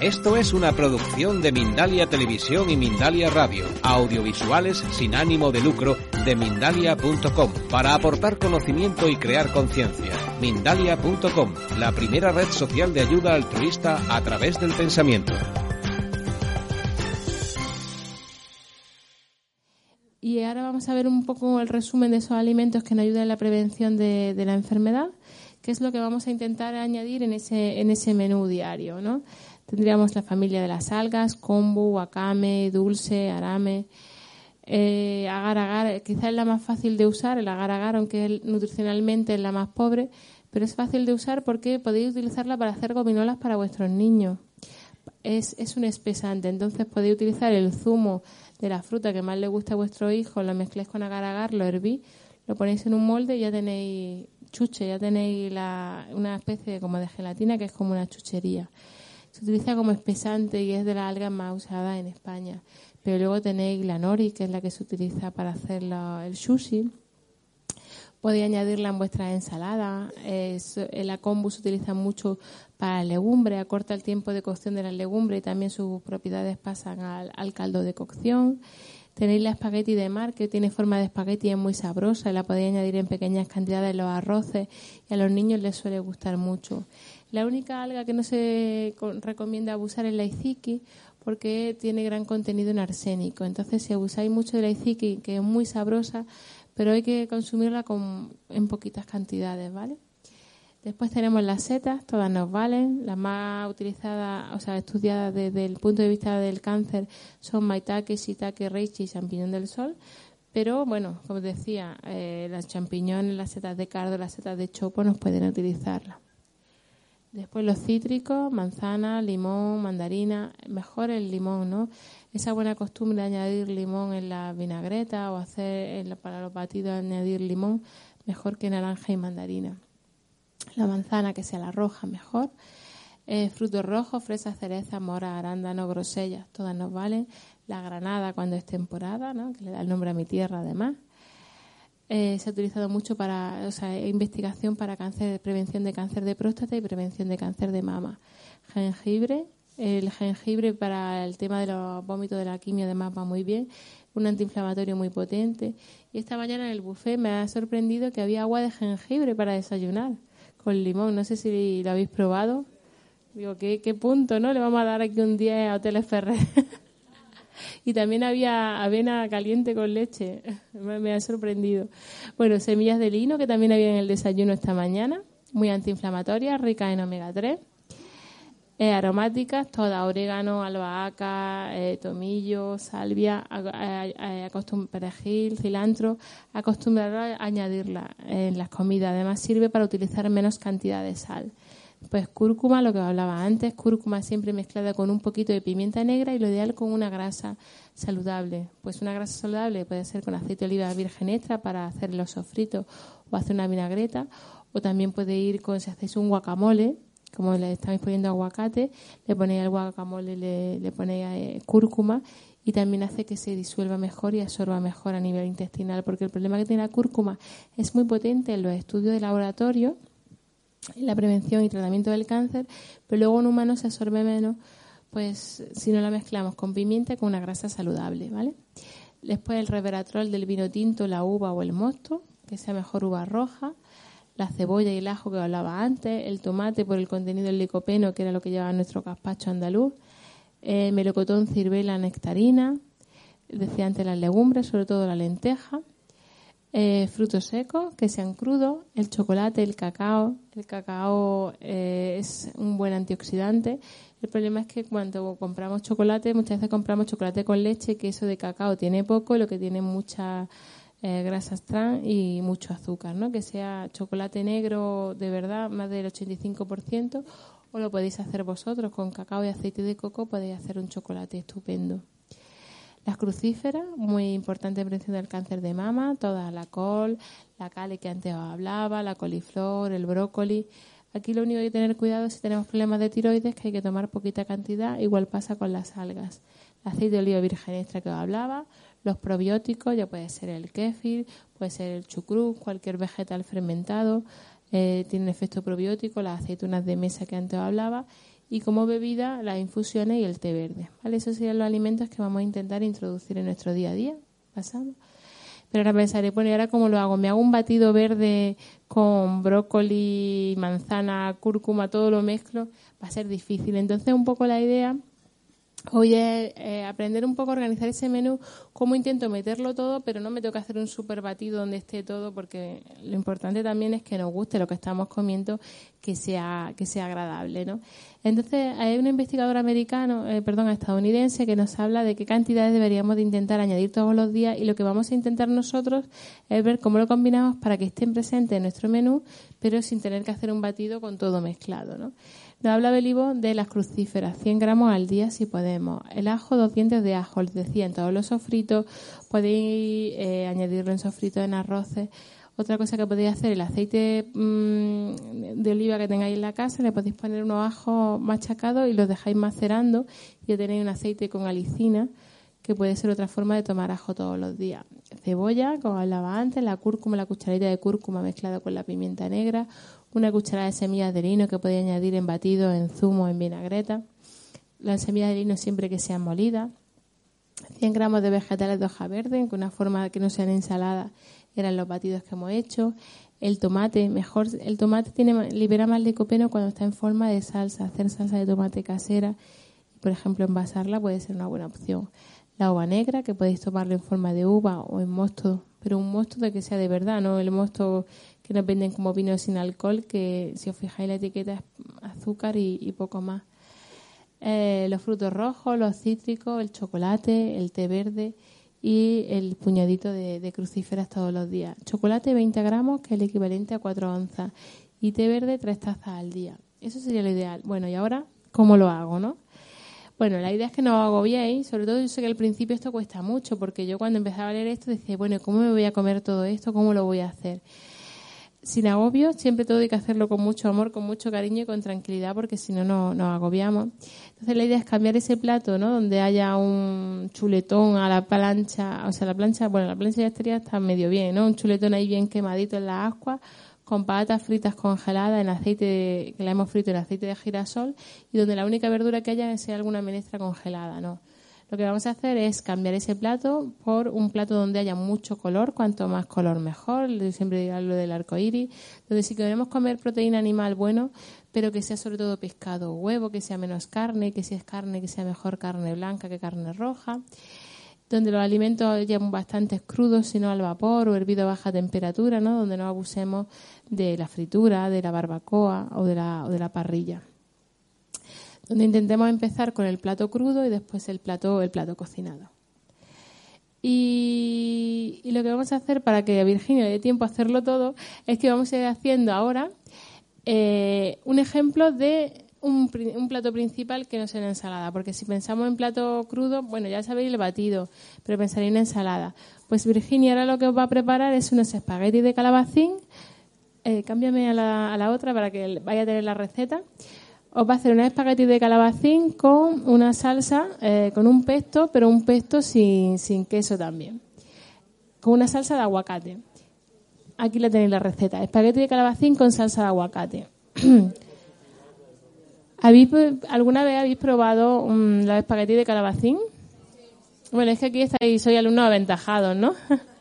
Esto es una producción de Mindalia Televisión y Mindalia Radio, audiovisuales sin ánimo de lucro de mindalia.com, para aportar conocimiento y crear conciencia. Mindalia.com, la primera red social de ayuda altruista a través del pensamiento. Y ahora vamos a ver un poco el resumen de esos alimentos que nos ayudan en la prevención de, la enfermedad, que es lo que vamos a intentar añadir en ese, en ese menú diario, ¿no? Tendríamos la familia de las algas, kombu, wakame, dulce, arame. Eh, agar agar, quizás es la más fácil de usar, el agar agar, aunque nutricionalmente es la más pobre, pero es fácil de usar porque podéis utilizarla para hacer gominolas para vuestros niños. Es, es un espesante, entonces podéis utilizar el zumo de la fruta que más le gusta a vuestro hijo, lo mezcléis con agar agar, lo hervís, lo ponéis en un molde y ya tenéis chuche, ya tenéis la, una especie como de gelatina que es como una chuchería. Se utiliza como espesante y es de las algas más usadas en España. Pero luego tenéis la nori, que es la que se utiliza para hacer el sushi. Podéis añadirla en vuestras ensaladas. la kombu se utiliza mucho para legumbres, acorta el tiempo de cocción de las legumbres y también sus propiedades pasan al, caldo de cocción. Tenéis la espagueti de mar, que tiene forma de espagueti y es muy sabrosa la podéis añadir en pequeñas cantidades en los arroces y a los niños les suele gustar mucho. La única alga que no se recomienda abusar es la iziki porque tiene gran contenido en arsénico. Entonces, si abusáis mucho de la iziki, que es muy sabrosa, pero hay que consumirla con, en poquitas cantidades, ¿vale? Después tenemos las setas, todas nos valen. Las más utilizadas, o sea, estudiadas desde el punto de vista del cáncer son maitake, shiitake, reishi y champiñón del sol. Pero bueno, como decía, eh, las champiñones, las setas de cardo, las setas de chopo nos pueden utilizarlas. Después los cítricos, manzana, limón, mandarina, mejor el limón, ¿no? Esa buena costumbre de añadir limón en la vinagreta o hacer para los batidos añadir limón, mejor que naranja y mandarina. La manzana que sea la roja, mejor. Eh, frutos rojos, fresas, cereza, mora, arándano, grosellas, todas nos valen. La granada cuando es temporada, ¿no? que le da el nombre a mi tierra además. Eh, se ha utilizado mucho para o sea, investigación para cáncer, prevención de cáncer de próstata y prevención de cáncer de mama. Jengibre, el jengibre para el tema de los vómitos de la quimio además va muy bien, un antiinflamatorio muy potente. Y esta mañana en el buffet me ha sorprendido que había agua de jengibre para desayunar con limón. No sé si lo habéis probado. Digo, ¿qué, qué punto, no? Le vamos a dar aquí un día a Hoteles Ferrer. y también había avena caliente con leche. Me, ha sorprendido. Bueno, semillas de lino que también había en el desayuno esta mañana, muy antiinflamatorias, ricas en omega 3. Eh, aromáticas, todas, orégano, albahaca, eh, tomillo, salvia, eh, perejil, cilantro, acostumbrar a añadirla en las comidas. Además sirve para utilizar menos cantidad de sal. Pues cúrcuma, lo que hablaba antes, cúrcuma siempre mezclada con un poquito de pimienta negra y lo ideal con una grasa saludable. Pues una grasa saludable puede ser con aceite de oliva virgen extra para hacer los sofritos o hacer una vinagreta, o también puede ir con, si hacéis un guacamole, como le estáis poniendo aguacate, le ponéis al guacamole, le, le ponéis eh, cúrcuma y también hace que se disuelva mejor y absorba mejor a nivel intestinal, porque el problema que tiene la cúrcuma es muy potente en los estudios de laboratorio la prevención y tratamiento del cáncer, pero luego en humanos se absorbe menos, pues si no la mezclamos con pimienta con una grasa saludable, ¿vale? Después el reveratrol del vino tinto, la uva o el mosto, que sea mejor uva roja, la cebolla y el ajo que hablaba antes, el tomate por el contenido del licopeno, que era lo que llevaba nuestro gazpacho andaluz, eh, melocotón, cirbela, nectarina, decía antes las legumbres, sobre todo la lenteja, eh, frutos secos que sean crudos, el chocolate, el cacao. El cacao eh, es un buen antioxidante. El problema es que cuando compramos chocolate, muchas veces compramos chocolate con leche, que eso de cacao tiene poco, lo que tiene muchas eh, grasas trans y mucho azúcar, ¿no? Que sea chocolate negro de verdad, más del 85%, o lo podéis hacer vosotros con cacao y aceite de coco, podéis hacer un chocolate estupendo. Las crucíferas, muy importante en prevención del cáncer de mama, toda la col, la cale que antes os hablaba, la coliflor, el brócoli. Aquí lo único que hay que tener cuidado si tenemos problemas de tiroides, que hay que tomar poquita cantidad, igual pasa con las algas. El aceite de oliva virgen extra que os hablaba, los probióticos, ya puede ser el kéfir, puede ser el chucrut, cualquier vegetal fermentado, eh, tiene efecto probiótico, las aceitunas de mesa que antes os hablaba, y como bebida las infusiones y el té verde. ¿vale? Esos serían los alimentos que vamos a intentar introducir en nuestro día a día. Pasamos. Pero ahora pensaré, bueno, ¿y ahora cómo lo hago? ¿Me hago un batido verde con brócoli, manzana, cúrcuma, todo lo mezclo? Va a ser difícil. Entonces, un poco la idea Hoy eh, aprender un poco a organizar ese menú, cómo intento meterlo todo, pero no me tengo que hacer un super batido donde esté todo, porque lo importante también es que nos guste lo que estamos comiendo, que sea, que sea agradable, ¿no? Entonces, hay un investigador americano, eh, perdón, estadounidense, que nos habla de qué cantidades deberíamos de intentar añadir todos los días y lo que vamos a intentar nosotros es ver cómo lo combinamos para que estén presentes en nuestro menú, pero sin tener que hacer un batido con todo mezclado, ¿no? Nos habla Belibo de las crucíferas, 100 gramos al día si podemos. El ajo, dos dientes de ajo, les decía, en todos los sofritos. Podéis eh, añadirlo en sofritos, en arroces. Otra cosa que podéis hacer, el aceite mm, de oliva que tengáis en la casa, le podéis poner unos ajos machacados y los dejáis macerando y ya tenéis un aceite con alicina, que puede ser otra forma de tomar ajo todos los días. Cebolla, como hablaba antes, la cúrcuma, la cucharita de cúrcuma mezclada con la pimienta negra, una cucharada de semillas de lino que podéis añadir en batido, en zumo, en vinagreta. Las semillas de lino siempre que sean molidas. 100 gramos de vegetales de hoja verde, con una forma que no sean ensaladas, eran los batidos que hemos hecho. El tomate, mejor, el tomate tiene, libera más licopeno cuando está en forma de salsa. Hacer salsa de tomate casera, por ejemplo, envasarla puede ser una buena opción. La uva negra, que podéis tomarla en forma de uva o en mosto, pero un mosto de que sea de verdad, no el mosto que nos venden como vino sin alcohol, que si os fijáis la etiqueta es azúcar y, poco más. Eh, los frutos rojos, los cítricos, el chocolate, el té verde y el puñadito de, crucíferas todos los días. Chocolate 20 gramos, que es el equivalente a 4 onzas, y té verde 3 tazas al día. Eso sería lo ideal. Bueno, y ahora, ¿cómo lo hago, no? Bueno, la idea es que no os agobiéis, sobre todo yo sé que al principio esto cuesta mucho, porque yo cuando empezaba a leer esto decía, bueno, ¿cómo me voy a comer todo esto? ¿Cómo lo voy a hacer? sin agobio, siempre todo hay que hacerlo con mucho amor, con mucho cariño y con tranquilidad, porque si no, no nos agobiamos. Entonces la idea es cambiar ese plato, ¿no? Donde haya un chuletón a la plancha, o sea, la plancha, bueno, la plancha ya estaría está medio bien, ¿no? Un chuletón ahí bien quemadito en la ascua, con patatas fritas congeladas en aceite, que la hemos frito en aceite de girasol, y donde la única verdura que haya sea alguna menestra congelada, ¿no? Lo que vamos a hacer es cambiar ese plato por un plato donde haya mucho color, cuanto más color mejor. siempre digo lo del arco iris, donde si queremos comer proteína animal, bueno, pero que sea sobre todo pescado o huevo, que sea menos carne, que si es carne, que sea mejor carne blanca que carne roja. Donde los alimentos hayan bastante crudos, sino al vapor o hervido a baja temperatura, ¿no? Donde no abusemos de la fritura, de la barbacoa o de la, o de la parrilla donde intentemos empezar con el plato crudo y después el plato, el plato cocinado. Y, lo que vamos a hacer para que Virginia dé tiempo a hacerlo todo es que vamos a ir haciendo ahora eh, un ejemplo de un, plato principal que no sea una ensalada, porque si pensamos en plato crudo, bueno, ya sabéis el batido, pero pensaréis en ensalada. Pues Virginia ahora lo que os va a preparar es unos espaguetis de calabacín. Eh, cámbiame a la, a la otra para que vaya a tener la receta os va a hacer un espagueti de calabacín con una salsa, eh, con un pesto, pero un pesto sin, sin queso también. Con una salsa de aguacate. Aquí la tenéis la receta. Espagueti de calabacín con salsa de aguacate. ¿Alguna vez habéis probado um, los espaguetis de calabacín? Bueno, es que aquí estáis, soy alumno aventajado, ¿no?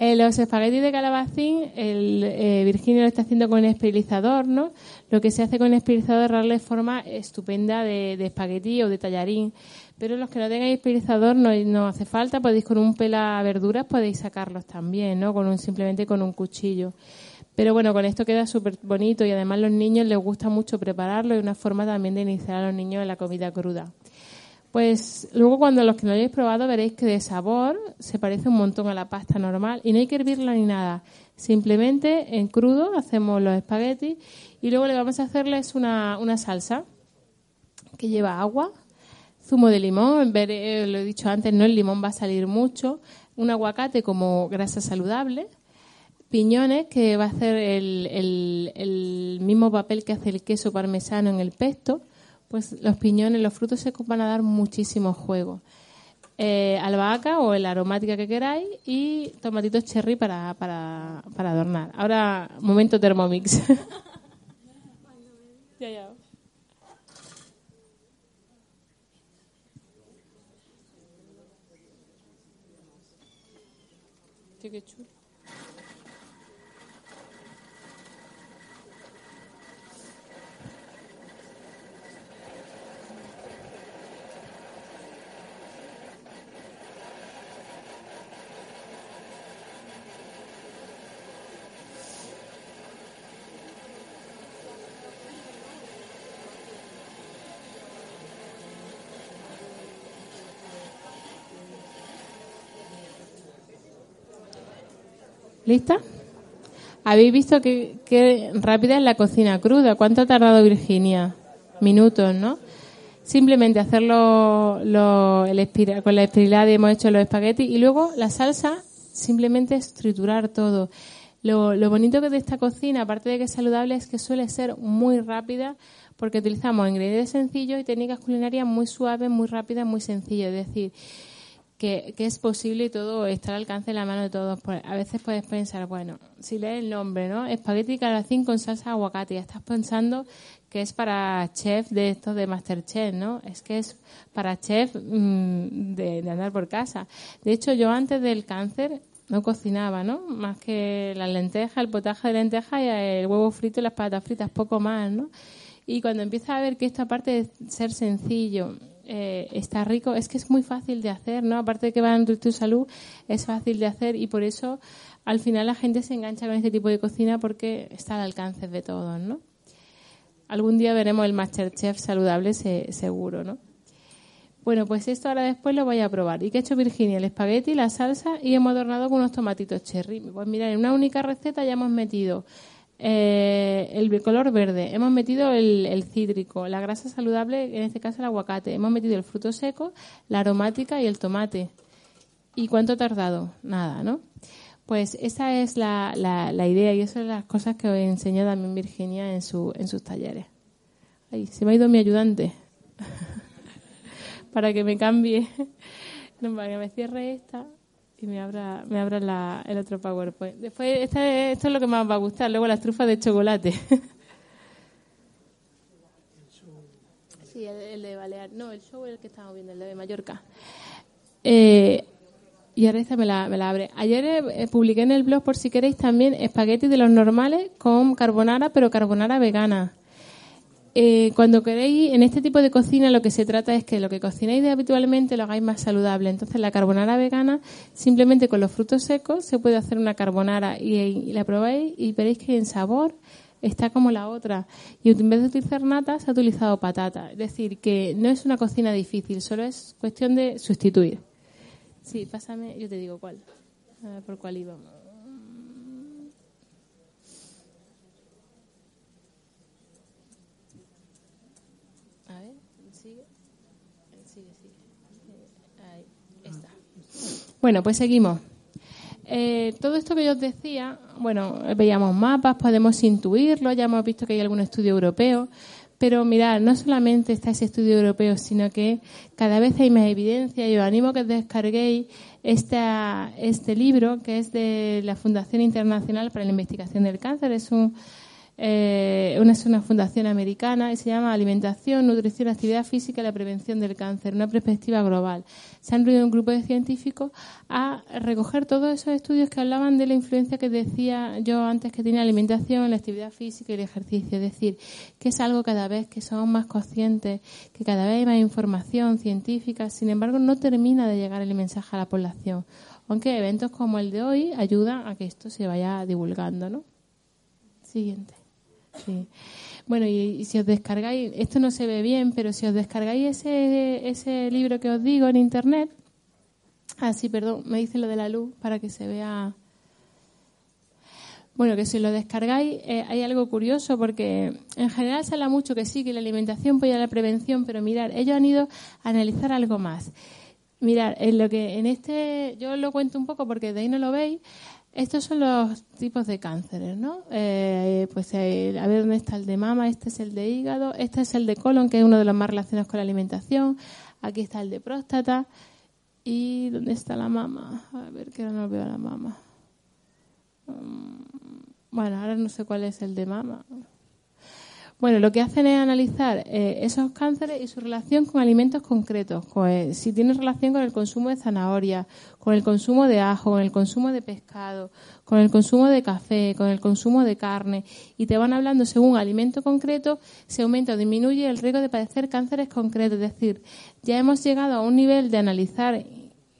Eh, los espaguetis de calabacín, el, eh, Virginia lo está haciendo con un espiralizador, ¿no? Lo que se hace con el espiralizador es darle forma estupenda de, espagueti o de tallarín. Pero los que no tengáis espiralizador no, no hace falta, podéis con un pela verduras podéis sacarlos también, ¿no? Con un, simplemente con un cuchillo. Pero bueno, con esto queda súper bonito y además a los niños les gusta mucho prepararlo y una forma también de iniciar a los niños en la comida cruda. Pues luego cuando los que no hayáis probado veréis que de sabor se parece un montón a la pasta normal y no hay que hervirla ni nada. Simplemente en crudo hacemos los espaguetis y luego le vamos a hacerles una, una salsa que lleva agua, zumo de limón, eh, lo he dicho antes, no el limón va a salir mucho, un aguacate como grasa saludable, piñones que va a hacer el, el, el mismo papel que hace el queso parmesano en el pesto, pues los piñones, los frutos secos van a dar muchísimo juego. Eh, albahaca o el aromática que queráis y tomatitos cherry para, para, para adornar. Ahora, momento Thermomix. ya, ya. Qué chulo. ¿Lista? Habéis visto que, rápida es la cocina cruda. ¿Cuánto ha tardado Virginia? Minutos, ¿no? Simplemente hacerlo con la espiralada hemos hecho los espaguetis y luego la salsa, simplemente es triturar todo. Lo, lo bonito que de esta cocina, aparte de que es saludable, es que suele ser muy rápida porque utilizamos ingredientes sencillos y técnicas culinarias muy suaves, muy rápidas, muy sencillas. Es decir, que, es posible todo está al alcance de la mano de todos. Pues, a veces puedes pensar, bueno, si lees el nombre, ¿no? Espagueti calabacín con salsa de aguacate, estás pensando que es para chef de estos de Masterchef, ¿no? Es que es para chef mm, de, andar por casa. De hecho, yo antes del cáncer no cocinaba, ¿no? Más que la lenteja, el potaje de lenteja y el huevo frito y las patatas fritas, poco más, ¿no? Y cuando empiezas a ver que esta parte de ser sencillo, eh, está rico, es que es muy fácil de hacer, ¿no? Aparte de que va a tu salud, es fácil de hacer y por eso al final la gente se engancha con este tipo de cocina porque está al alcance de todos, ¿no? Algún día veremos el Masterchef saludable seguro, ¿no? Bueno, pues esto ahora después lo voy a probar. ¿Y qué ha hecho Virginia? El espagueti, la salsa y hemos adornado con unos tomatitos cherry. Pues mira, en una única receta ya hemos metido eh, el color verde, hemos metido el, cítrico, la grasa saludable, en este caso el aguacate, hemos metido el fruto seco, la aromática y el tomate. ¿Y cuánto ha tardado? Nada, ¿no? Pues esa es la, la, idea y esas son las cosas que os he enseñado también Virginia en, su, en sus talleres. Ay, se me ha ido mi ayudante para que me cambie, para que me cierre esta y me abra, me abra la, el otro PowerPoint. Después, esto es lo que más va a gustar, luego las trufas de chocolate. sí, el, de Balear. No, el show es el que estamos viendo, el de Mallorca. Eh, y ahora esta me la, me la abre. Ayer eh, publiqué en el blog, por si queréis, también espaguetis de los normales con carbonara, pero carbonara vegana. Eh, cuando queréis, en este tipo de cocina lo que se trata es que lo que cocináis habitualmente lo hagáis más saludable. Entonces la carbonara vegana, simplemente con los frutos secos se puede hacer una carbonara y, la probáis y veréis que en sabor está como la otra. Y en vez de utilizar nata, se ha utilizado patata. Es decir, que no es una cocina difícil, solo es cuestión de sustituir. Sí, pásame, yo te digo cuál. A ver por cuál íbamos. Bueno, pues seguimos. Eh, todo esto que yo os decía, bueno, veíamos mapas, podemos intuirlo, ya hemos visto que hay algún estudio europeo, pero mirad, no solamente está ese estudio europeo, sino que cada vez hay más evidencia y os animo a que descarguéis esta, este libro que es de la Fundación Internacional para la Investigación del Cáncer. Es un eh, una, es una fundación americana y se llama Alimentación, Nutrición, Actividad Física y la Prevención del Cáncer, una perspectiva global. Se han reunido un grupo de científicos a recoger todos esos estudios que hablaban de la influencia que decía yo antes que tiene la alimentación, la actividad física y el ejercicio. Es decir, que es algo cada vez que somos más conscientes, que cada vez hay más información científica, sin embargo no termina de llegar el mensaje a la población. Aunque eventos como el de hoy ayudan a que esto se vaya divulgando, ¿no? Siguiente. Sí. Bueno, y, si os descargáis, esto no se ve bien, pero si os descargáis ese, ese libro que os digo en internet, ah, sí, perdón, me dice lo de la luz para que se vea. Bueno, que si lo descargáis eh, hay algo curioso porque en general se habla mucho que sí, que la alimentación apoya la prevención, pero mirar, ellos han ido a analizar algo más. Mirar, en lo que en este, yo lo cuento un poco porque de ahí no lo veis, estos son los tipos de cánceres, ¿no? Eh, pues eh, a ver dónde está el de mama, este es el de hígado, este es el de colon, que es uno de los más relacionados con la alimentación. Aquí está el de próstata. ¿Y dónde está la mama? A ver, que ahora no veo la mama. Mm, bueno, ahora no sé cuál es el de mama. Bueno, lo que hacen es analizar eh, esos cánceres y su relación con alimentos concretos. Pues, si tiene relación con el consumo de zanahoria, con el consumo de ajo, con el consumo de pescado, con el consumo de café, con el consumo de carne, y te van hablando según alimento concreto, se aumenta o disminuye el riesgo de padecer cánceres concretos. Es decir, ya hemos llegado a un nivel de analizar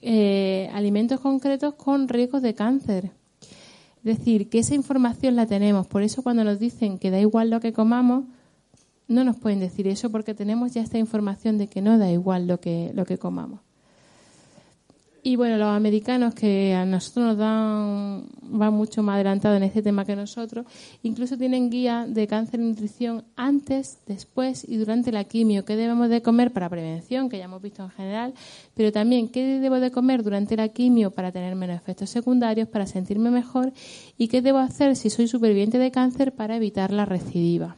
eh, alimentos concretos con riesgos de cáncer. Es decir, que esa información la tenemos. Por eso cuando nos dicen que da igual lo que comamos, no nos pueden decir eso porque tenemos ya esta información de que no da igual lo que, lo que comamos. Y bueno, los americanos que a nosotros nos dan, van mucho más adelantados en este tema que nosotros, incluso tienen guía de cáncer y nutrición antes, después y durante la quimio, qué debemos de comer para prevención, que ya hemos visto en general, pero también qué debo de comer durante la quimio para tener menos efectos secundarios, para sentirme mejor y qué debo hacer si soy superviviente de cáncer para evitar la recidiva.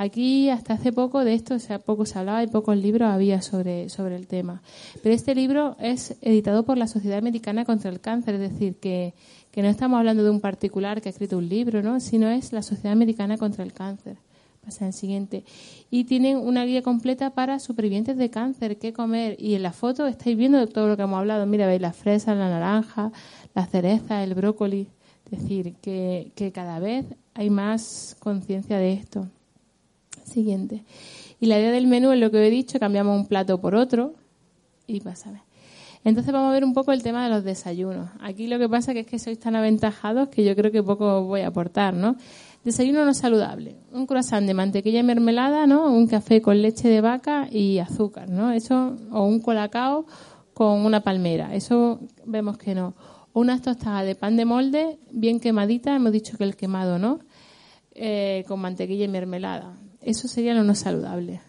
Aquí hasta hace poco de esto, o sea, poco se hablaba y pocos libros había sobre, sobre el tema. Pero este libro es editado por la Sociedad Americana contra el Cáncer, es decir, que, que no estamos hablando de un particular que ha escrito un libro, ¿no? sino es la Sociedad Americana contra el Cáncer. Pasa el siguiente. Y tienen una guía completa para supervivientes de cáncer, qué comer. Y en la foto estáis viendo todo lo que hemos hablado. Mira, veis la fresa, la naranja, la cereza, el brócoli. Es decir, que, que cada vez hay más conciencia de esto. Siguiente. Y la idea del menú es lo que he dicho, cambiamos un plato por otro y pasa. Entonces vamos a ver un poco el tema de los desayunos. Aquí lo que pasa que es que sois tan aventajados que yo creo que poco voy a aportar, ¿no? Desayuno no saludable. Un croissant de mantequilla y mermelada, ¿no? Un café con leche de vaca y azúcar, ¿no? Eso, o un colacao con una palmera. Eso vemos que no. O unas tostadas de pan de molde bien quemadita, hemos dicho que el quemado, ¿no? Eh, con mantequilla y mermelada. Eso sería lo no saludable.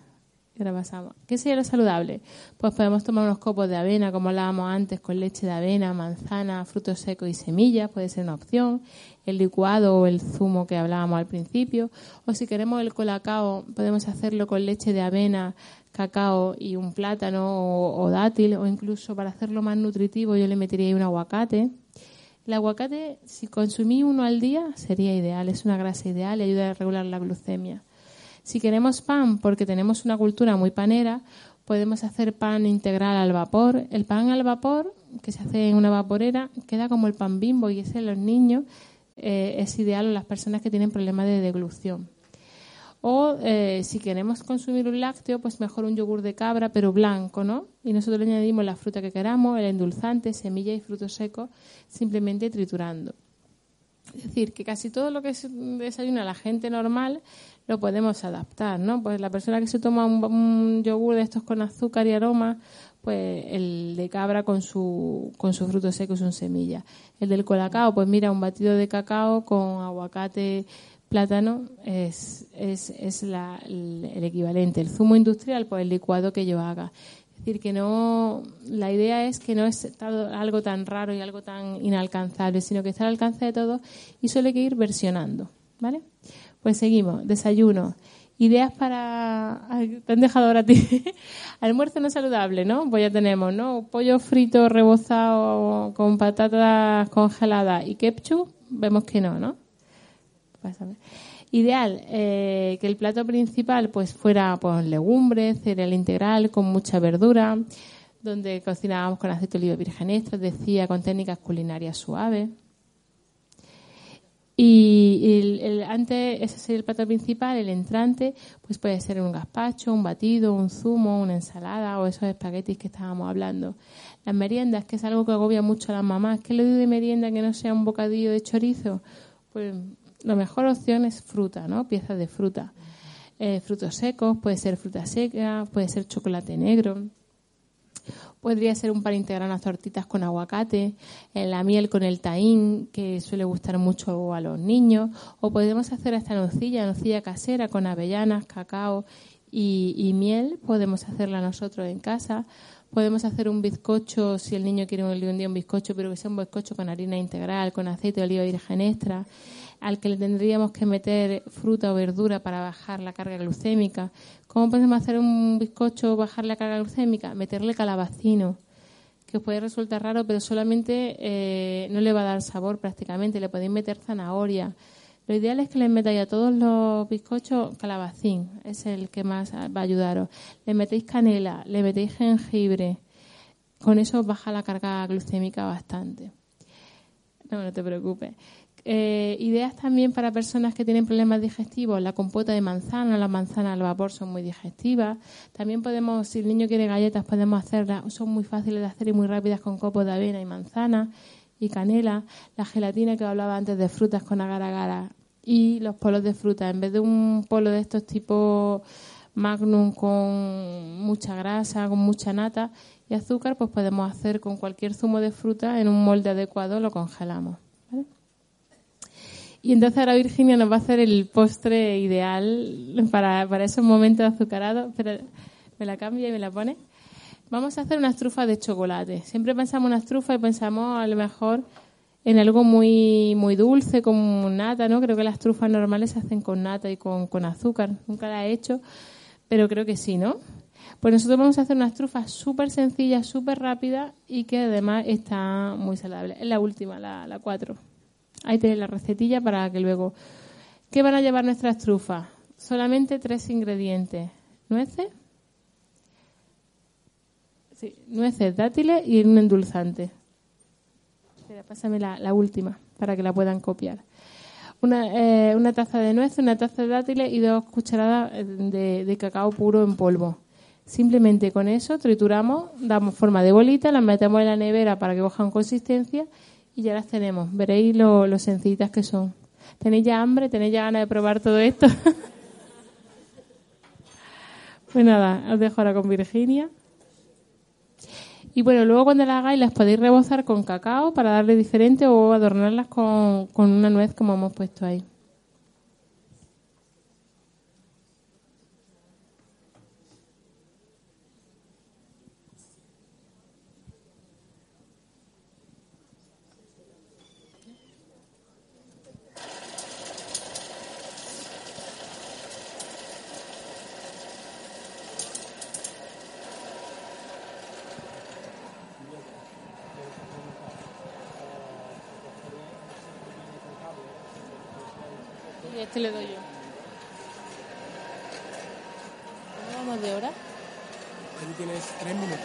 ¿Qué sería lo saludable? Pues podemos tomar unos copos de avena, como hablábamos antes, con leche de avena, manzana, frutos secos y semillas, puede ser una opción. El licuado o el zumo que hablábamos al principio. O si queremos el colacao, podemos hacerlo con leche de avena, cacao y un plátano o, dátil. O incluso para hacerlo más nutritivo, yo le metería un aguacate. El aguacate, si consumí uno al día, sería ideal. Es una grasa ideal y ayuda a regular la glucemia. Si queremos pan, porque tenemos una cultura muy panera, podemos hacer pan integral al vapor. El pan al vapor, que se hace en una vaporera, queda como el pan bimbo y ese en los niños eh, es ideal en las personas que tienen problemas de deglución. O eh, si queremos consumir un lácteo, pues mejor un yogur de cabra, pero blanco, ¿no? Y nosotros le añadimos la fruta que queramos, el endulzante, semilla y frutos secos, simplemente triturando. Es decir, que casi todo lo que desayuna la gente normal lo podemos adaptar, ¿no? Pues la persona que se toma un, yogur de estos con azúcar y aroma, pues el de cabra con su, con su fruto seco y su semilla. El del colacao, pues mira, un batido de cacao con aguacate, plátano es, es, es la, el, equivalente. El zumo industrial, pues el licuado que yo haga. Es decir, que no, la idea es que no es algo tan raro y algo tan inalcanzable, sino que está al alcance de todos y suele que ir versionando, ¿vale? Pues seguimos. Desayuno. Ideas para. te han dejado ahora a ti. Almuerzo no saludable, ¿no? Pues ya tenemos, ¿no? Pollo frito rebozado con patatas congeladas y ketchup. Vemos que no, ¿no? Ideal eh, que el plato principal pues fuera pues legumbres, cereal integral con mucha verdura, donde cocinábamos con aceite de oliva virgen extra, decía con técnicas culinarias suaves. Y el, antes, ese sería el plato principal, el entrante, pues puede ser un gazpacho, un batido, un zumo, una ensalada o esos espaguetis que estábamos hablando. Las meriendas, que es algo que agobia mucho a las mamás. ¿Qué le doy de merienda que no sea un bocadillo de chorizo? Pues la mejor opción es fruta, ¿no? Piezas de fruta. Eh, frutos secos, puede ser fruta seca, puede ser chocolate negro. Podría ser un par integral unas tortitas con aguacate, en eh, la miel con el taín, que suele gustar mucho a los niños. O podemos hacer esta nocilla, nocilla casera con avellanas, cacao y, miel. Podemos hacerla nosotros en casa. Podemos hacer un bizcocho, si el niño quiere un día un bizcocho, pero que sea un bizcocho con harina integral, con aceite de oliva virgen extra al que le tendríamos que meter fruta o verdura para bajar la carga glucémica. ¿Cómo podemos hacer un bizcocho bajar la carga glucémica? Meterle calabacino, que puede resultar raro, pero solamente eh, no le va a dar sabor prácticamente. Le podéis meter zanahoria. Lo ideal es que les metáis a todos los bizcochos calabacín, es el que más va a ayudaros. Le metéis canela, le metéis jengibre, con eso baja la carga glucémica bastante. No, no te preocupes. Eh, ideas también para personas que tienen problemas digestivos, la compota de manzana, las manzanas al vapor son muy digestivas. También podemos, si el niño quiere galletas, podemos hacerlas, son muy fáciles de hacer y muy rápidas con copos de avena y manzana y canela. La gelatina que hablaba antes de frutas con agar-agar y los polos de fruta. En vez de un polo de estos tipo magnum con mucha grasa, con mucha nata y azúcar, pues podemos hacer con cualquier zumo de fruta en un molde adecuado, lo congelamos. Y entonces ahora Virginia nos va a hacer el postre ideal para, para esos momentos azucarados. Pero me la cambia y me la pone. Vamos a hacer unas trufas de chocolate. Siempre pensamos en unas trufas y pensamos a lo mejor en algo muy muy dulce como nata, ¿no? Creo que las trufas normales se hacen con nata y con, con azúcar. Nunca la he hecho, pero creo que sí, ¿no? Pues nosotros vamos a hacer unas trufas súper sencillas, súper rápidas y que además está muy saludable. Es la última, la, la cuatro. Ahí tenéis la recetilla para que luego... ¿Qué van a llevar nuestras trufas? Solamente tres ingredientes. Nueces, nueces, dátiles y un endulzante. Pásame la, última para que la puedan copiar. Una, eh, una, taza de nueces, una taza de dátiles y dos cucharadas de, de, cacao puro en polvo. Simplemente con eso trituramos, damos forma de bolita, las metemos en la nevera para que cojan consistencia y ya las tenemos. Veréis lo, sencillitas que son. ¿Tenéis ya hambre? ¿Tenéis ya ganas de probar todo esto? pues nada, os dejo ahora con Virginia. Y bueno, luego cuando las hagáis las podéis rebozar con cacao para darle diferente o adornarlas con, con una nuez como hemos puesto ahí. Le doy yo. ¿Cómo vamos de hora? Ahí tienes tres minutos.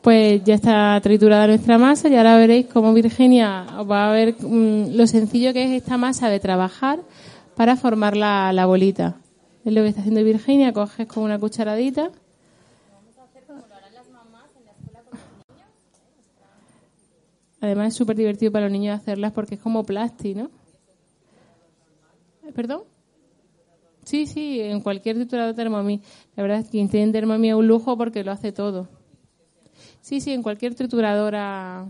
Pues ya está triturada nuestra masa y ahora veréis cómo Virginia va a ver mm, lo sencillo que es esta masa de trabajar para formar la, la bolita. Es lo que está haciendo Virginia, coges con una cucharadita Además es súper divertido para los niños hacerlas porque es como plástico, ¿no? ¿Perdón? Sí, sí, en cualquier triturador Thermomix. La verdad es que quien tiene Thermomix es un lujo porque lo hace todo. Sí, sí, en cualquier trituradora.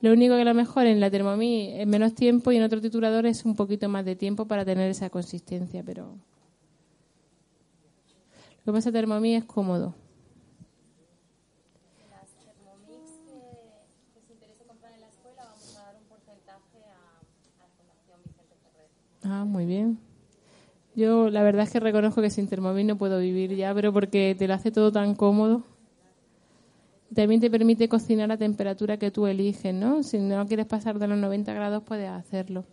Lo único que lo mejor en la Thermomix es menos tiempo y en otro triturador es un poquito más de tiempo para tener esa consistencia, pero lo que pasa Thermomix es cómodo. Ah, muy bien. Yo la verdad es que reconozco que sin Thermomix no puedo vivir ya, pero porque te lo hace todo tan cómodo. También te permite cocinar a temperatura que tú eliges, ¿no? Si no quieres pasar de los 90 grados, puedes hacerlo.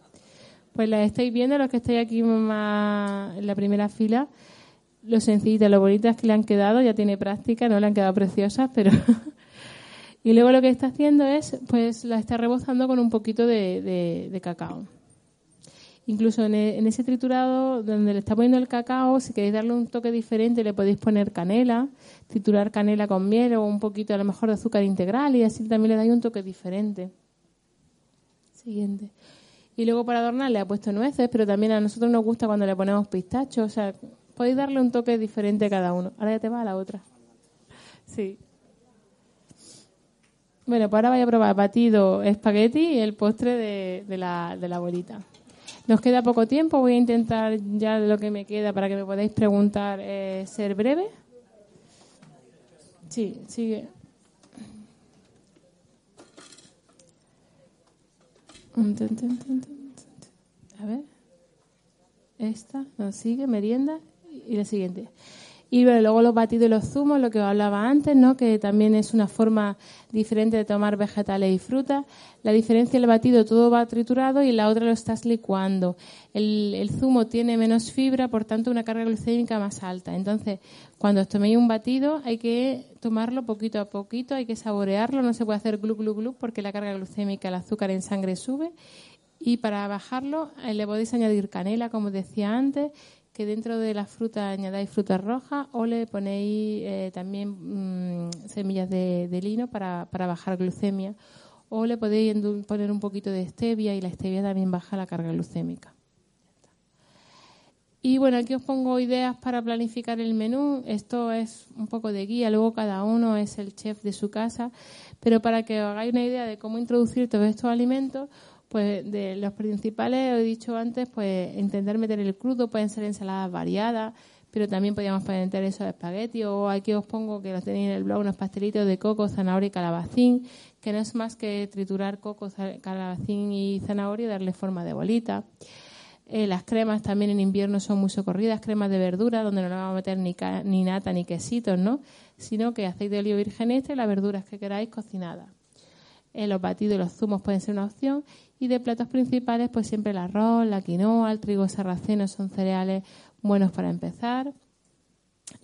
Pues la estáis viendo, los que estáis aquí más en la primera fila, lo sencillitas, lo bonitas que le han quedado, ya tiene práctica, no le han quedado preciosas, pero... y luego lo que está haciendo es, pues la está rebozando con un poquito de cacao. Incluso e, en, ese triturado donde le está poniendo el cacao, si queréis darle un toque diferente, le podéis poner canela, triturar canela con miel o un poquito a lo mejor de azúcar integral y así también le dais un toque diferente. Siguiente. Y luego para adornar le ha puesto nueces, pero también a nosotros nos gusta cuando le ponemos pistachos. O sea, podéis darle un toque diferente a cada uno. Ahora ya te va a la otra. Sí. Bueno, pues ahora voy a probar batido espagueti y el postre de, de, la, de la. Nos queda poco tiempo, voy a intentar ya lo que me queda para que me podáis preguntar eh, ser breve. Sí, sigue. A ver. Esta, nos sigue, merienda y la siguiente. Y luego los batidos y los zumos, lo que hablaba antes, ¿no? que también es una forma diferente de tomar vegetales y frutas. La diferencia el batido todo va triturado y la otra lo estás licuando. El, zumo tiene menos fibra, por tanto una carga glucémica más alta. Entonces, cuando os toméis un batido hay que tomarlo poquito a poquito, hay que saborearlo, no se puede hacer glu glu glu porque la carga glucémica, el azúcar en sangre sube. Y para bajarlo eh, le podéis añadir canela, como decía antes, que dentro de la fruta añadáis frutas rojas o le ponéis eh, también mm, semillas de, lino para, para, bajar glucemia o le podéis poner un poquito de stevia y la stevia también baja la carga glucémica. Y bueno, aquí os pongo ideas para planificar el menú. Esto es un poco de guía, luego cada uno es el chef de su casa, pero para que os hagáis una idea de cómo introducir todos estos alimentos, pues de los principales, he dicho antes, pues intentar meter el crudo, pueden ser ensaladas variadas, pero también podríamos meter esos espagueti o aquí os pongo que los tenéis en el blog, unos pastelitos de coco, zanahoria y calabacín, que no es más que triturar coco, calabacín y zanahoria y darle forma de bolita. Eh, las cremas también en invierno son muy socorridas, cremas de verdura, donde no le vamos a meter ni, ni nata ni quesitos, ¿no? Sino que aceite de oliva virgen extra y las verduras que queráis cocinadas. Eh, los batidos y los zumos pueden ser una opción y de platos principales, pues siempre el arroz, la quinoa, el trigo sarraceno son cereales buenos para empezar.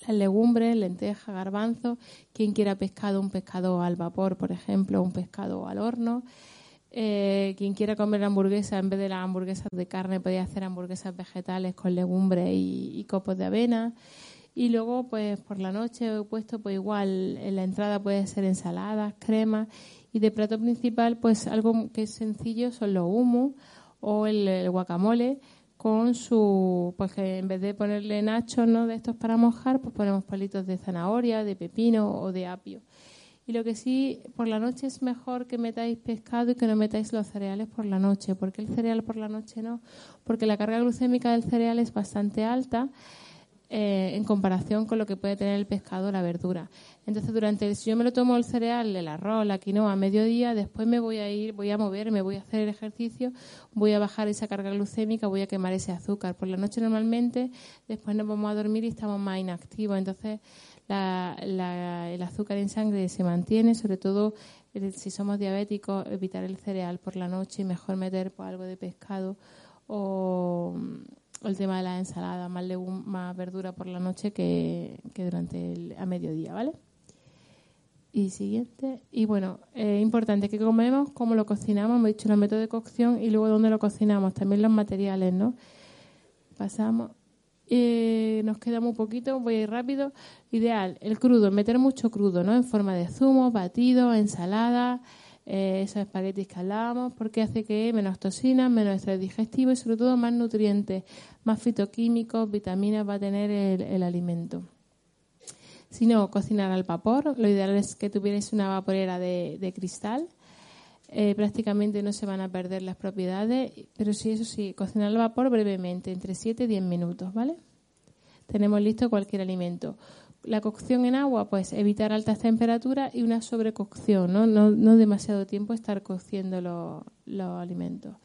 Las legumbres, lentejas, garbanzo. Quien quiera pescado, un pescado al vapor, por ejemplo, un pescado al horno. Eh, quien quiera comer hamburguesa, en vez de las hamburguesas de carne, podría hacer hamburguesas vegetales con legumbres y, copos de avena. Y luego, pues por la noche he puesto, pues igual, en la entrada puede ser ensaladas, cremas y de plato principal, pues algo que es sencillo son los hummus o el, guacamole con su, pues que en vez de ponerle nachos ¿no? de estos para mojar, pues ponemos palitos de zanahoria, de pepino o de apio. Y lo que sí, por la noche es mejor que metáis pescado y que no metáis los cereales por la noche. ¿Por qué el cereal por la noche no? Porque la carga glucémica del cereal es bastante alta eh, en comparación con lo que puede tener el pescado o la verdura. Entonces, durante el, si yo me lo tomo el cereal, el arroz, la quinoa a mediodía, después me voy a ir, voy a moverme, voy a hacer el ejercicio, voy a bajar esa carga glucémica, voy a quemar ese azúcar. Por la noche normalmente, después nos vamos a dormir y estamos más inactivos. Entonces, el azúcar en sangre se mantiene, sobre todo si somos diabéticos, evitar el cereal por la noche y mejor meter pues, algo de pescado o el tema de la ensalada, más, más verdura por la noche que, durante el, a mediodía, ¿vale? Y siguiente. Y bueno, importante que comemos, cómo lo cocinamos, hemos dicho el método de cocción y luego dónde lo cocinamos, también los materiales, ¿no? Pasamos. Eh, nos queda muy poquito, voy a ir rápido. Ideal, el crudo, meter mucho crudo, ¿no? En forma de zumo, batido, ensalada, eh, esos espaguetis que hablábamos, porque hace que menos toxinas, menos estrés digestivo y sobre todo más nutrientes, más fitoquímicos, vitaminas va a tener el, alimento. Si no, cocinar al vapor. Lo ideal es que tuvierais una vaporera de, cristal. Eh, prácticamente no se van a perder las propiedades, pero sí, eso sí, cocinar al vapor brevemente, entre 7 y 10 minutos, ¿vale? Tenemos listo cualquier alimento la cocción en agua, pues evitar altas temperaturas y una sobrecocción, ¿no? No, demasiado tiempo estar cociendo los, alimentos.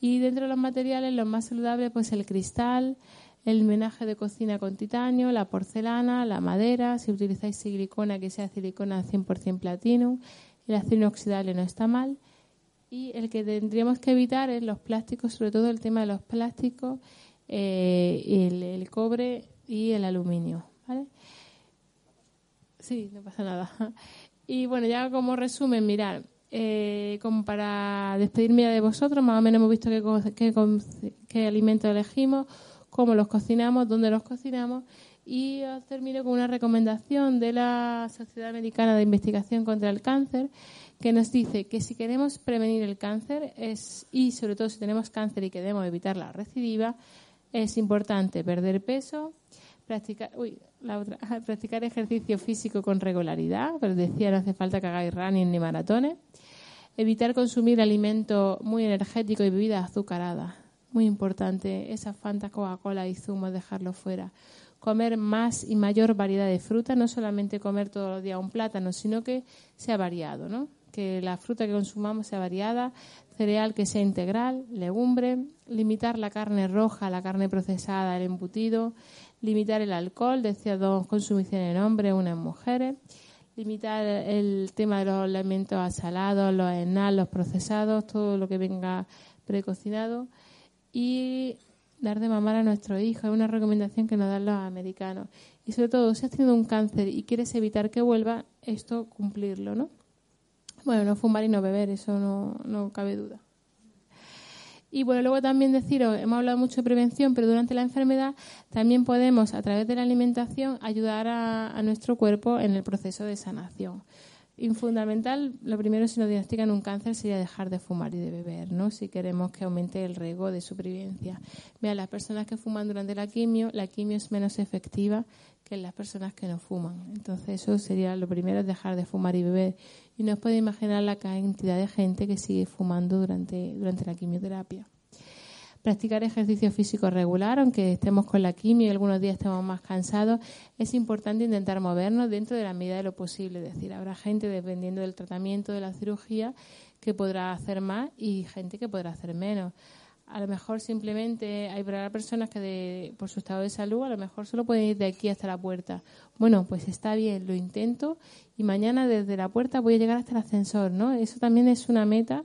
Y dentro de los materiales, los más saludables, pues el cristal, el menaje de cocina con titanio, la porcelana, la madera, si utilizáis silicona, que sea silicona 100% platino, el acero inoxidable no está mal. Y el que tendríamos que evitar es los plásticos, sobre todo el tema de los plásticos, eh, el cobre y el aluminio. Sí, no pasa nada. Y bueno, ya como resumen, mirar, eh, como para despedirme de vosotros, más o menos hemos visto qué, qué, alimentos elegimos, cómo los cocinamos, dónde los cocinamos. Y os termino con una recomendación de la Sociedad Americana de Investigación contra el Cáncer, que nos dice que si queremos prevenir el cáncer es, y sobre todo si tenemos cáncer y queremos evitar la recidiva, es importante perder peso, practicar, uy, la otra, practicar ejercicio físico con regularidad, pero decía no hace falta que hagáis running ni maratones. Evitar consumir alimentos muy energéticos y bebidas azucaradas. Muy importante, esas Fanta, Coca-Cola y zumos, dejarlo fuera. Comer más y mayor variedad de fruta, no solamente comer todos los días un plátano, sino que sea variado, ¿no? Que la fruta que consumamos sea variada, cereal que sea integral, legumbre, limitar la carne roja, la carne procesada, el embutido, limitar el alcohol, decía dos consumiciones en hombres, una en mujeres, limitar el tema de los alimentos asalados, los enal, los procesados, todo lo que venga precocinado y dar de mamar a nuestros hijos. Es una recomendación que nos dan los americanos. Y sobre todo, si has tenido un cáncer y quieres evitar que vuelva, esto cumplirlo, ¿no? Bueno, no fumar y no beber, eso no, no cabe duda. Y bueno, luego también deciros, hemos hablado mucho de prevención, pero durante la enfermedad también podemos, a través de la alimentación, ayudar a, nuestro cuerpo en el proceso de sanación. Y fundamental, lo primero si nos diagnostican un cáncer sería dejar de fumar y de beber, ¿no? Si queremos que aumente el riesgo de supervivencia. Mira, las personas que fuman durante la quimio, la quimio es menos efectiva que las personas que no fuman. Entonces eso sería lo primero, dejar de fumar y beber. Y no os podéis imaginar la cantidad de gente que sigue fumando durante, durante la quimioterapia practicar ejercicio físico regular, aunque estemos con la quimio y algunos días estemos más cansados, es importante intentar movernos dentro de la medida de lo posible. Es decir, habrá gente, dependiendo del tratamiento de la cirugía, que podrá hacer más y gente que podrá hacer menos. A lo mejor simplemente hay personas que por su estado de salud a lo mejor solo pueden ir de aquí hasta la puerta. Bueno, pues está bien, lo intento y mañana desde la puerta voy a llegar hasta el ascensor, ¿no? Eso también es una meta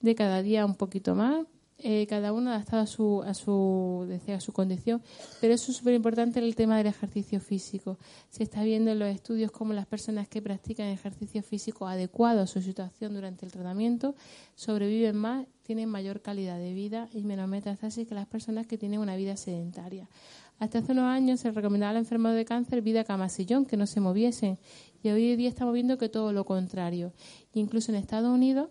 de cada día un poquito más eh, cada uno adaptado a su, a su, decía, a su condición, pero eso es súper importante el tema del ejercicio físico. Se está viendo en los estudios cómo las personas que practican ejercicio físico adecuado a su situación durante el tratamiento sobreviven más, tienen mayor calidad de vida y menos metástasis que las personas que tienen una vida sedentaria. Hasta hace unos años se recomendaba a los enfermos de cáncer vida cama-sillón, que no se moviesen. Y hoy en día estamos viendo que todo lo contrario. Incluso en Estados Unidos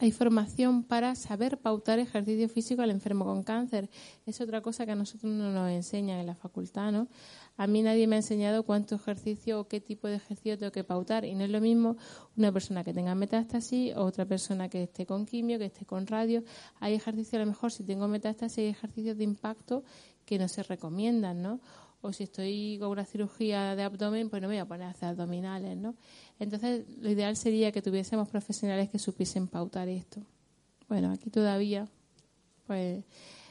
hay formación para saber pautar ejercicio físico al enfermo con cáncer. Es otra cosa que a nosotros no nos enseñan en la facultad, ¿no? A mí nadie me ha enseñado cuánto ejercicio o qué tipo de ejercicio tengo que pautar. Y no es lo mismo una persona que tenga metástasis o otra persona que esté con quimio, que esté con radio. Hay ejercicios, a lo mejor, si tengo metástasis, hay ejercicios de impacto que no se recomiendan, ¿no? O si estoy con una cirugía de abdomen, pues no me voy a poner a hacer abdominales, ¿no? Entonces, lo ideal sería que tuviésemos profesionales que supiesen pautar esto. Bueno, aquí todavía, pues,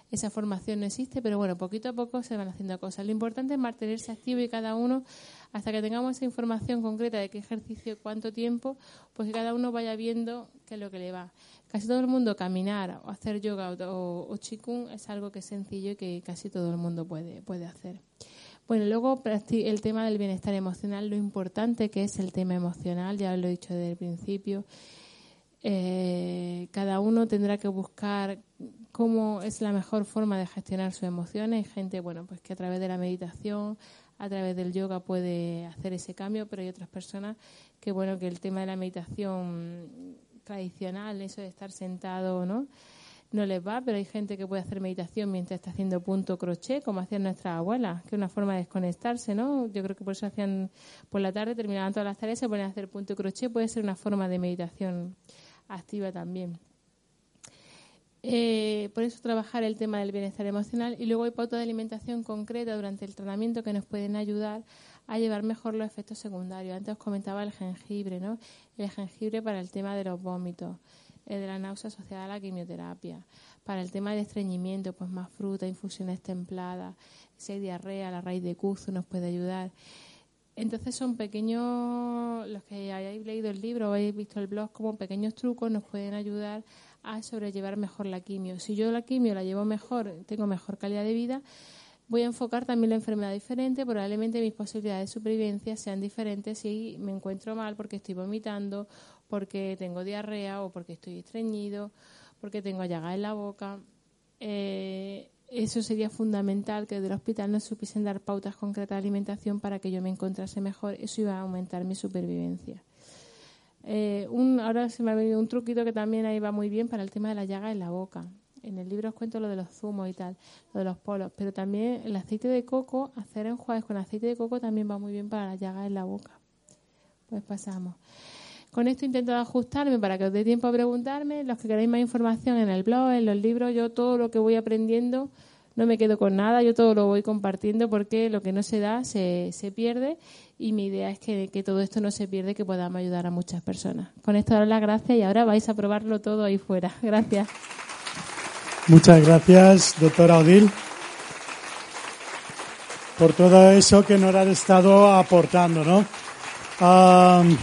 esa formación no existe, pero bueno, poquito a poco se van haciendo cosas. Lo importante es mantenerse activo y cada uno, hasta que tengamos esa información concreta de qué ejercicio, cuánto tiempo, pues que cada uno vaya viendo qué es lo que le va. Casi todo el mundo caminar o hacer yoga o, o chikung es algo que es sencillo y que casi todo el mundo puede, puede hacer. Bueno, luego el tema del bienestar emocional, lo importante que es el tema emocional, ya lo he dicho desde el principio. Eh, cada uno tendrá que buscar cómo es la mejor forma de gestionar sus emociones. Hay gente, bueno, pues que a través de la meditación, a través del yoga puede hacer ese cambio, pero hay otras personas que, bueno, que el tema de la meditación tradicional, eso de estar sentado, ¿no? No les va, pero hay gente que puede hacer meditación mientras está haciendo punto crochet, como hacían nuestras abuelas, que es una forma de desconectarse, ¿no? Yo creo que por eso hacían por la tarde, terminaban todas las tareas, se ponían a hacer punto crochet, puede ser una forma de meditación activa también. Eh, por eso trabajar el tema del bienestar emocional y luego hay pautas de alimentación concreta durante el tratamiento que nos pueden ayudar a llevar mejor los efectos secundarios. Antes os comentaba el jengibre, ¿no? El jengibre para el tema de los vómitos de la náusea asociada a la quimioterapia. Para el tema de estreñimiento, pues más fruta, infusiones templadas, si hay diarrea, la raíz de cuzo nos puede ayudar. Entonces son pequeños, los que hayáis leído el libro o hayáis visto el blog, como pequeños trucos nos pueden ayudar a sobrellevar mejor la quimio. Si yo la quimio la llevo mejor, tengo mejor calidad de vida, voy a enfocar también la enfermedad diferente, probablemente mis posibilidades de supervivencia sean diferentes si me encuentro mal porque estoy vomitando porque tengo diarrea o porque estoy estreñido, porque tengo llaga en la boca. Eh, eso sería fundamental que desde el hospital nos supiesen dar pautas concretas de alimentación para que yo me encontrase mejor. Eso iba a aumentar mi supervivencia. Eh, ahora se me ha venido un truquito que también ahí va muy bien para el tema de la llaga en la boca. En el libro os cuento lo de los zumos y tal, lo de los polos, pero también el aceite de coco, hacer enjuagues con aceite de coco también va muy bien para la llaga en la boca. Pues pasamos. Con esto he intentado ajustarme para que os dé tiempo a preguntarme. Los que queráis más información en el blog, en los libros, yo todo lo que voy aprendiendo no me quedo con nada, yo todo lo voy compartiendo porque lo que no se da se, se pierde y mi idea es que, que, todo esto no se pierde, que podamos ayudar a muchas personas. Con esto doy las gracias y ahora vais a probarlo todo ahí fuera. Gracias. Muchas gracias, doctora Odil, por todo eso que nos ha estado aportando, ¿no? Um,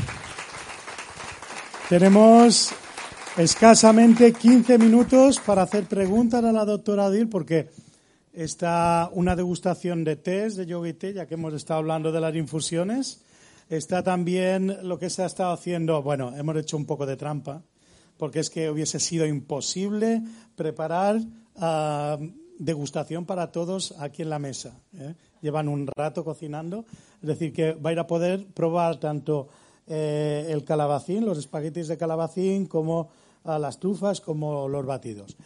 tenemos escasamente 15 minutos para hacer preguntas a la doctora Odil, porque está una degustación de test de yoga ya que hemos estado hablando de las infusiones. Está también lo que se ha estado haciendo, bueno, hemos hecho un poco de trampa, porque es que hubiese sido imposible preparar uh, degustación para todos aquí en la mesa. ¿eh? Llevan un rato cocinando, es decir, que va a ir a poder probar tanto eh, el calabacín, los espaguetis de calabacín, como uh, las trufas, como los batidos.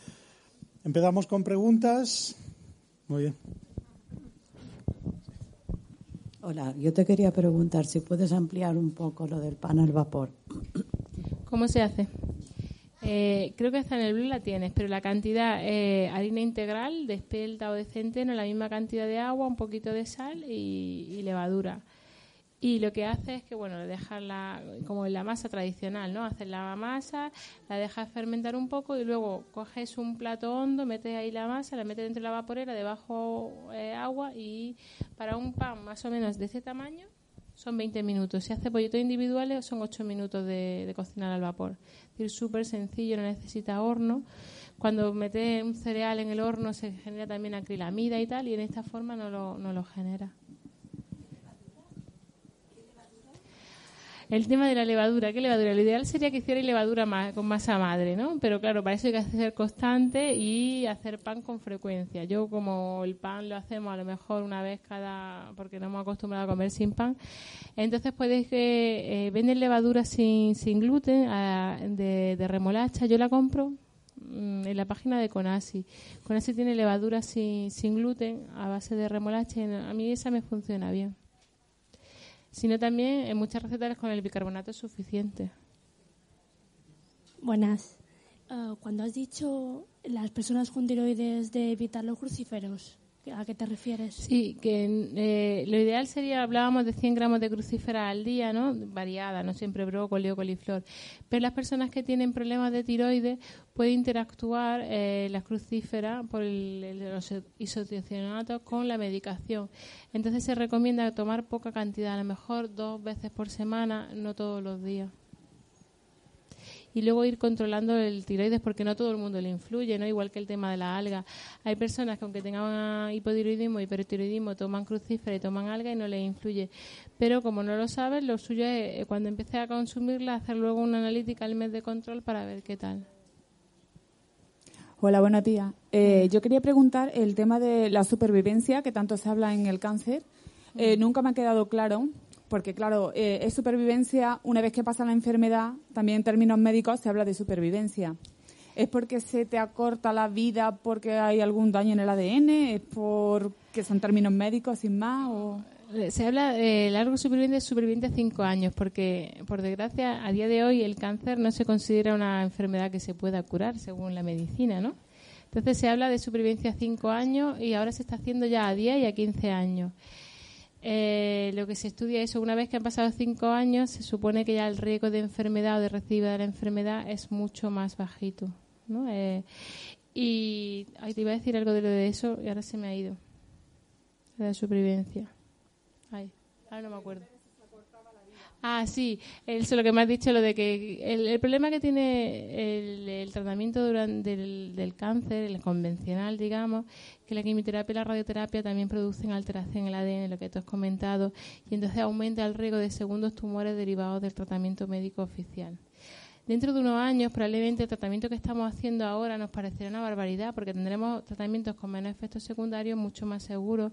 Empezamos con preguntas. Muy bien. Hola, yo te quería preguntar si puedes ampliar un poco lo del pan al vapor. ¿Cómo se hace? Eh, creo que hasta en el blue la tienes, pero la cantidad, eh, harina integral de espelta o de centeno, la misma cantidad de agua, un poquito de sal y, y levadura. Y lo que hace es que, bueno, dejarla como en la masa tradicional, ¿no? Haces la masa, la dejas fermentar un poco y luego coges un plato hondo, metes ahí la masa, la metes dentro de la vaporera, debajo eh, agua y para un pan más o menos de ese tamaño son 20 minutos. Si hace pollitos individuales son 8 minutos de, de cocinar al vapor. Es decir, súper sencillo, no necesita horno. Cuando metes un cereal en el horno se genera también acrilamida y tal, y en esta forma no lo, no lo genera. El tema de la levadura, ¿qué levadura? Lo ideal sería que hiciera levadura más, con masa madre, ¿no? Pero claro, para eso hay que ser constante y hacer pan con frecuencia. Yo como el pan lo hacemos a lo mejor una vez cada, porque no hemos acostumbrado a comer sin pan, entonces puedes que eh, venden levadura sin, sin gluten a, de, de remolacha. Yo la compro mm, en la página de Conasi. Conasi tiene levadura sin, sin gluten a base de remolacha y a mí esa me funciona bien sino también en muchas recetas con el bicarbonato es suficiente. Buenas. Uh, cuando has dicho las personas con tiroides de evitar los crucíferos, ¿a qué te refieres? Sí, que eh, lo ideal sería, hablábamos de 100 gramos de crucífera al día, ¿no? Variada, no siempre brócoli o coliflor. Pero las personas que tienen problemas de tiroides pueden interactuar eh, las crucíferas por el, los con la medicación. Entonces se recomienda tomar poca cantidad, a lo mejor dos veces por semana, no todos los días y luego ir controlando el tiroides porque no todo el mundo le influye, ¿no? Igual que el tema de la alga. Hay personas que aunque tengan hipotiroidismo, hipertiroidismo, toman crucífera y toman alga y no les influye. Pero como no lo saben, lo suyo es eh, cuando empiece a consumirla hacer luego una analítica al mes de control para ver qué tal. Hola, buenos días. Eh, yo quería preguntar el tema de la supervivencia que tanto se habla en el cáncer. Eh, nunca me ha quedado claro porque claro, eh, es supervivencia, una vez que pasa la enfermedad, también en términos médicos se habla de supervivencia. ¿Es porque se te acorta la vida porque hay algún daño en el ADN? ¿Es porque son términos médicos sin más? O... Eh, se habla de largo superviviente, superviviente a cinco años, porque por desgracia a día de hoy el cáncer no se considera una enfermedad que se pueda curar según la medicina, ¿no? Entonces se habla de supervivencia a cinco años y ahora se está haciendo ya a 10 y a 15 años. Eh, lo que se estudia es una vez que han pasado cinco años, se supone que ya el riesgo de enfermedad o de recidiva de la enfermedad es mucho más bajito. ¿no? Eh, y ahí te iba a decir algo de lo de eso y ahora se me ha ido. La supervivencia. Ay, ahora no me acuerdo. Ah, sí, eso lo que me has dicho, lo de que el, problema que tiene el, tratamiento durante del, del, cáncer, el convencional, digamos, que la quimioterapia y la radioterapia también producen alteración en el ADN, lo que tú has comentado, y entonces aumenta el riesgo de segundos tumores derivados del tratamiento médico oficial. Dentro de unos años, probablemente el tratamiento que estamos haciendo ahora nos parecerá una barbaridad, porque tendremos tratamientos con menos efectos secundarios, mucho más seguros,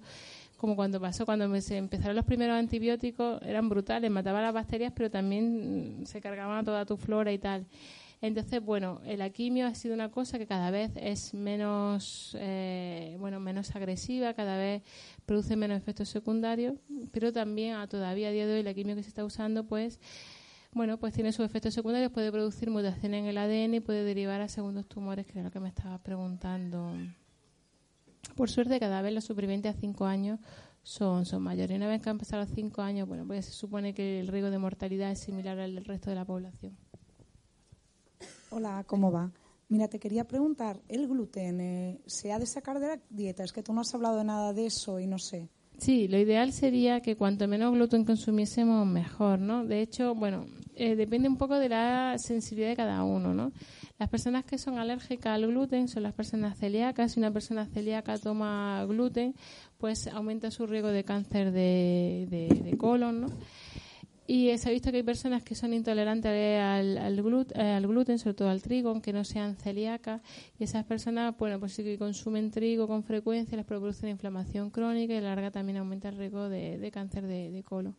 como cuando pasó, cuando se empezaron los primeros antibióticos, eran brutales, mataban las bacterias, pero también mm, se cargaban toda tu flora y tal. Entonces, bueno, la quimio ha sido una cosa que cada vez es menos, eh, bueno, menos agresiva, cada vez produce menos efectos secundarios, pero también a, todavía a día de hoy la quimio que se está usando, pues, bueno, pues tiene sus efectos secundarios, puede producir mutaciones en el ADN y puede derivar a segundos tumores, que era lo que me estaba preguntando Por suerte, cada vez los supervivientes a cinco años son, son mayores. Una vez que han pasado los cinco años, bueno, pues se supone que el riesgo de mortalidad es similar al del resto de la población. Hola, ¿cómo va? Mira, te quería preguntar, ¿el gluten eh, se ha de sacar de la dieta? Es que tú no has hablado de nada de eso y no sé. Sí, lo ideal sería que cuanto menos gluten consumiésemos, mejor, ¿no? De hecho, bueno, eh, depende un poco de la sensibilidad de cada uno, ¿no? Las personas que son alérgicas al gluten son las personas celíacas. Si una persona celíaca toma gluten, pues aumenta su riesgo de cáncer de, de colon, ¿no? Y se ha visto que hay personas que son intolerantes al, eh, al, gluten, sobre todo al trigo, aunque no sean celíacas. Y esas personas, bueno, pues sí que consumen trigo con frecuencia, les produce inflamación crónica y a la larga también aumenta el riesgo de, cáncer de, colon.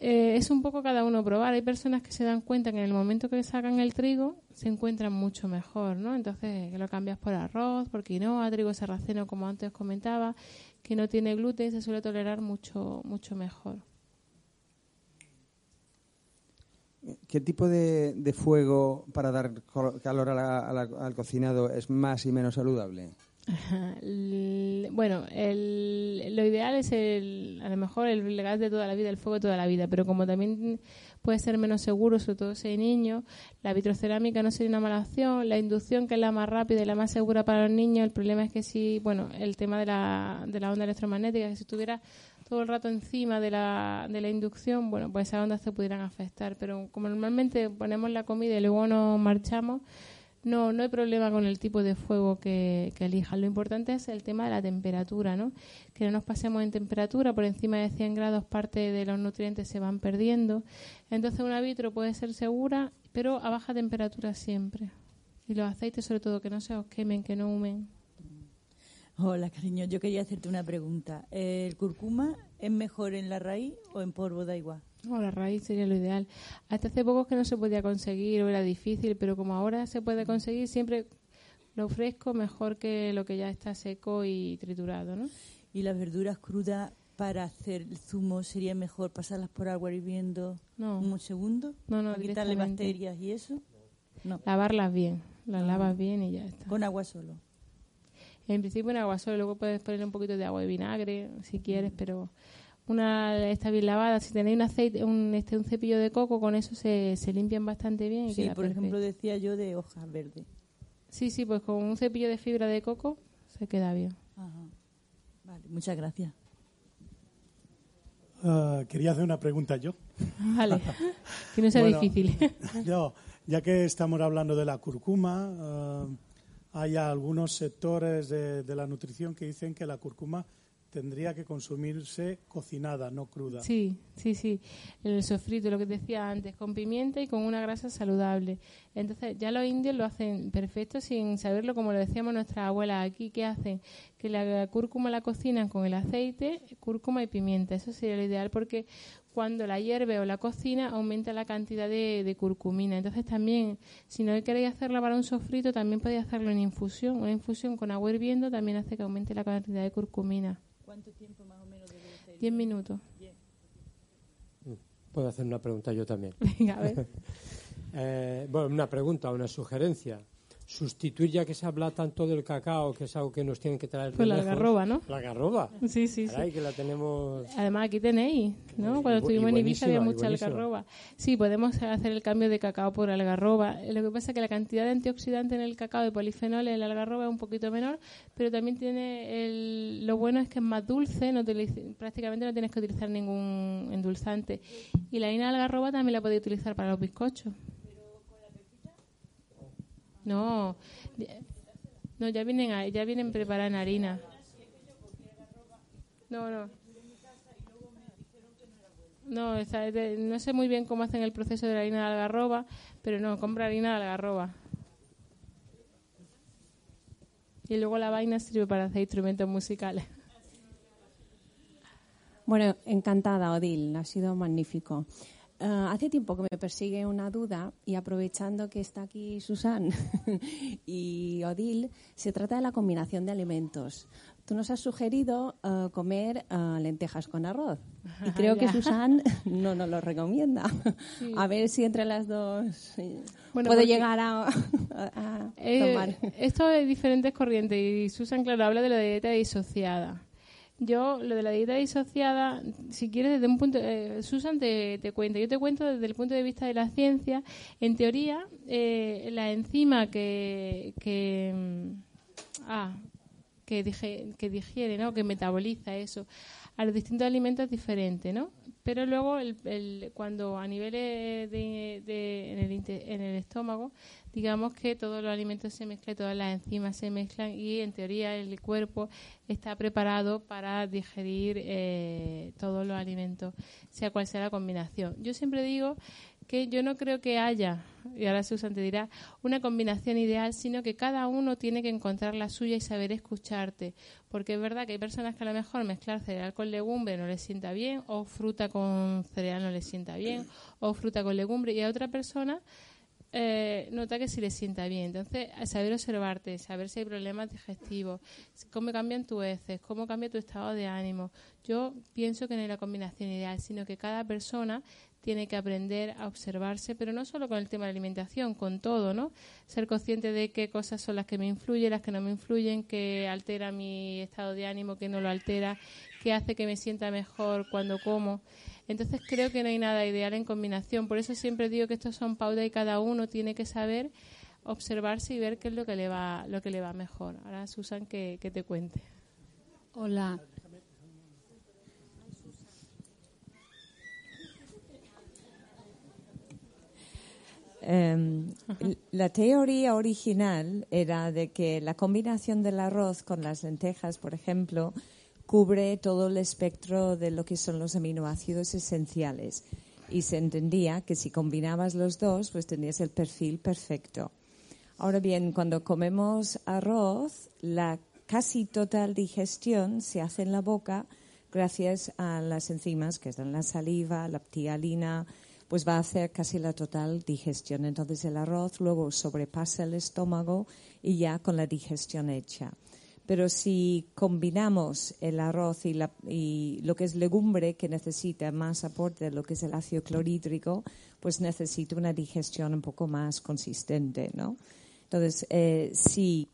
Eh, es un poco cada uno probar. Hay personas que se dan cuenta que en el momento que sacan el trigo se encuentran mucho mejor, ¿no? Entonces, que lo cambias por arroz, por quinoa, trigo sarraceno, como antes comentaba, que no tiene gluten, se suele tolerar mucho, mucho mejor. ¿Qué tipo de, fuego para dar calor al cocinado es más y menos saludable? Bueno, lo ideal es el, a lo mejor el gas de toda la vida, el fuego de toda la vida, pero como también puede ser menos seguro, sobre todo si hay niños, la vitrocerámica no sería una mala opción, la inducción que es la más rápida y la más segura para los niños, el problema es que si, bueno, el tema de la, de la onda electromagnética, que si tuviera todo el rato encima de la, de la inducción, bueno, pues esas ondas se pudieran afectar. Pero como normalmente ponemos la comida y luego nos marchamos, no, no hay problema con el tipo de fuego que, que elijan. Lo importante es el tema de la temperatura, ¿no? Que no nos pasemos en temperatura, por encima de 100 grados parte de los nutrientes se van perdiendo. Entonces una vitro puede ser segura, pero a baja temperatura siempre. Y los aceites sobre todo que no se os quemen, que no humen. Hola, cariño. Yo quería hacerte una pregunta. ¿El curcuma es mejor en la raíz o en polvo? Da igual. No, la raíz sería lo ideal. Hasta hace poco que no se podía conseguir o era difícil, pero como ahora se puede conseguir, siempre lo fresco mejor que lo que ya está seco y triturado, ¿no? ¿Y las verduras crudas para hacer el zumo sería mejor pasarlas por agua hirviendo no. un segundo? No, no, quitarle bacterias y eso. No. Lavarlas bien, las ah. lavas bien y ya está. Con agua solo. En principio en agua solo, luego puedes poner un poquito de agua de vinagre si quieres, pero una está bien lavada. Si tenéis un aceite, un, este, un cepillo de coco, con eso se, se limpian bastante bien. sí, por ejemplo decía yo de hojas verdes. Sí, sí, pues con un cepillo de fibra de coco se queda bien. Ajá. Vale, muchas gracias. Ah, quería hacer una pregunta yo. Vale, que no sea difícil. yo, ya que estamos hablando de la curcuma, ah, hay algunos sectores de, la nutrición que dicen que la cúrcuma tendría que consumirse cocinada, no cruda. Sí, sí, sí. El sofrito, lo que decía antes, con pimienta y con una grasa saludable. Entonces, ya los indios lo hacen perfecto sin saberlo, como lo decíamos nuestras abuelas aquí, ¿qué hacen? Que la cúrcuma la cocinan con el aceite, cúrcuma y pimienta. Eso sería lo ideal porque cuando la hierve o la cocina aumenta la cantidad de, curcumina. Entonces también, si no queréis hacerla para un sofrito, también podéis hacerlo en infusión. Una infusión con agua hirviendo también hace que aumente la cantidad de curcumina. ¿Cuánto tiempo más o menos debe ser? Diez minutos. Puedo hacer una pregunta yo también. Venga, a ver. Eh, bueno, una pregunta, una sugerencia sustituir ya que se habla tanto del cacao, que es algo que nos tienen que traer Pues la algarroba, ¿no? La algarroba. Sí, sí, sí. que la tenemos... Además aquí tenéis, ¿no? Cuando estuvimos en Ibiza había mucha algarroba. Sí, podemos hacer el cambio de cacao por algarroba. Lo que pasa es que la cantidad de antioxidantes en el cacao de polifenoles en la algarroba es un poquito menor, pero también tiene el... lo bueno es que es más dulce, no prácticamente no tienes que utilizar ningún endulzante. Y la harina de algarroba también la podéis utilizar para los bizcochos. No, no ya vienen, ya vienen preparadas en harina. No, no. No, no sé muy bien cómo hacen el proceso de la harina de algarroba, pero no, compra harina de algarroba. Y luego la vaina sirve para hacer instrumentos musicales. Bueno, encantada, Odil, ha sido magnífico. Ah, hace tiempo que me persigue una duda y aprovechando que está aquí Susan y Odil, se trata de la combinación de alimentos. Tú nos has sugerido eh, comer eh, lentejas con arroz. Y creo que. Susan no nos lo recomienda. Sí. A ver si entre las dos Bueno, puedo llegar a, Eh, tomar. esto de diferentes corrientes y Susan, claro, habla de la dieta disociada. Yo, lo de la dieta disociada, si quieres, desde un punto. eh, Susan te, te cuenta. Yo te cuento desde el punto de vista de la ciencia. En teoría, eh, la enzima que. que mm, ah, que, dige- que digiere, ¿no? Que metaboliza eso a los distintos alimentos es diferente, ¿no? Pero luego, el, el- cuando a niveles de, en, el, en el estómago, digamos que todos los alimentos se mezclan, todas las enzimas se mezclan y en teoría el cuerpo está preparado para digerir eh, todos los alimentos, sea cual sea la combinación. Yo siempre digo que yo no creo que haya, y ahora Susan te dirá, una combinación ideal, sino que cada uno tiene que encontrar la suya y saber escucharte. Porque es verdad que hay personas que a lo mejor mezclar cereal con legumbre no les sienta bien, o fruta con cereal no les sienta bien, o fruta con legumbre, y a otra persona eh, nota que sí le sienta bien. Entonces, saber observarte, saber si hay problemas digestivos, cómo cambian tus heces, cómo cambia tu estado de ánimo. Yo pienso que no hay la combinación ideal, sino que cada persona tiene que aprender a observarse, pero no solo con el tema de la alimentación, con todo, ¿no? Ser consciente de qué cosas son las que me influyen, las que no me influyen, qué altera mi estado de ánimo, qué no lo altera, qué hace que me sienta mejor cuando como. Entonces creo que no hay nada ideal en combinación. Por eso siempre digo que estos son pautas y cada uno tiene que saber observarse y ver qué es lo que le va, lo que le va mejor. Ahora Susan que, que te cuente. Hola. Em, la teoría original era de que la combinación del arroz con las lentejas, por ejemplo, cubre todo el espectro de lo que son los aminoácidos esenciales. Y se entendía que si combinabas los dos, pues tenías el perfil perfecto. Ahora bien, cuando comemos arroz, la casi total digestión se hace en la boca gracias a las enzimas que están en la saliva, la ptialina, pues va a hacer casi la total digestión. Entonces el arroz luego sobrepasa el estómago y ya con la digestión hecha. Pero si combinamos el arroz y, la- y lo que es legumbre, que necesita más aporte de lo que es el ácido clorhídrico, pues necesita una digestión un poco más consistente, ¿no? Entonces, eh, si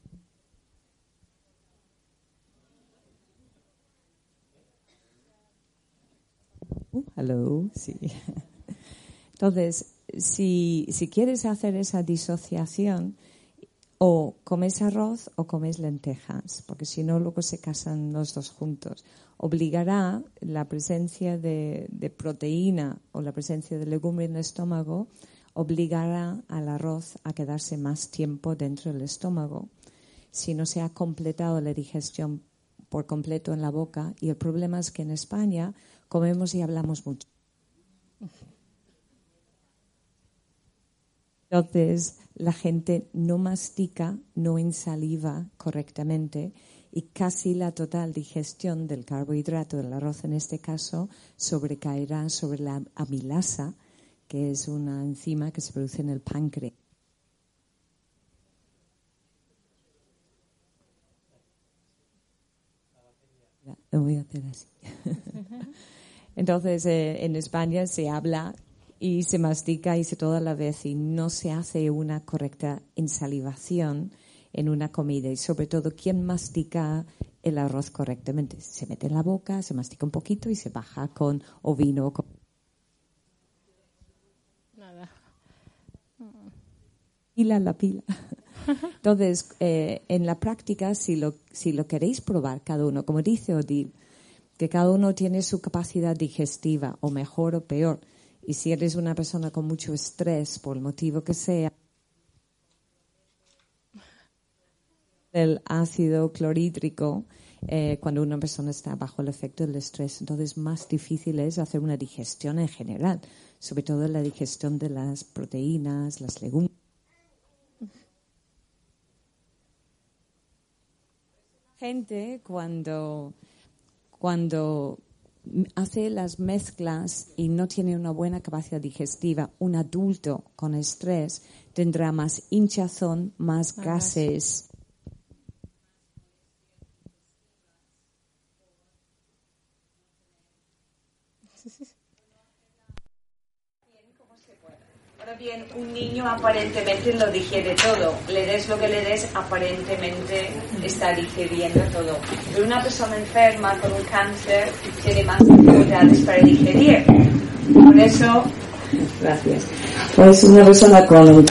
Uh, hello, sí. Entonces, si, si quieres hacer esa disociación, o comes arroz o comes lentejas, porque si no, luego se casan los dos juntos. Obligará la presencia de, de proteína o la presencia de legumbre en el estómago, obligará al arroz a quedarse más tiempo dentro del estómago si no se ha completado la digestión por completo en la boca. Y el problema es que en España comemos y hablamos mucho. Entonces, la gente no mastica, no ensaliva correctamente y casi la total digestión del carbohidrato, del arroz en este caso, sobrecaerá sobre la amilasa, que es una enzima que se produce en el páncreas. Lo voy a hacer así. Entonces, eh, en España se habla y se mastica y se toda la vez y no se hace una correcta ensalivación en una comida y sobre todo quién mastica el arroz correctamente. Se mete en la boca, se mastica un poquito y se baja con o vino con Nada. pila la pila. Entonces, eh, en la práctica, si lo, si lo queréis probar cada uno, como dice Odil, que cada uno tiene su capacidad digestiva, o mejor o peor, y si eres una persona con mucho estrés, por el motivo que sea, el ácido clorhídrico, eh, cuando una persona está bajo el efecto del estrés, entonces más difícil es hacer una digestión en general, sobre todo la digestión de las proteínas, las legumbres. gente cuando, cuando hace las mezclas y no tiene una buena capacidad digestiva, un adulto con estrés tendrá más hinchazón, más gases. Sí, sí, sí. Bien, un niño aparentemente lo digiere todo. Le des lo que le des, aparentemente está digiriendo todo. Pero una persona enferma con un cáncer tiene más dificultades para digerir. Por eso, gracias. Pues una persona con un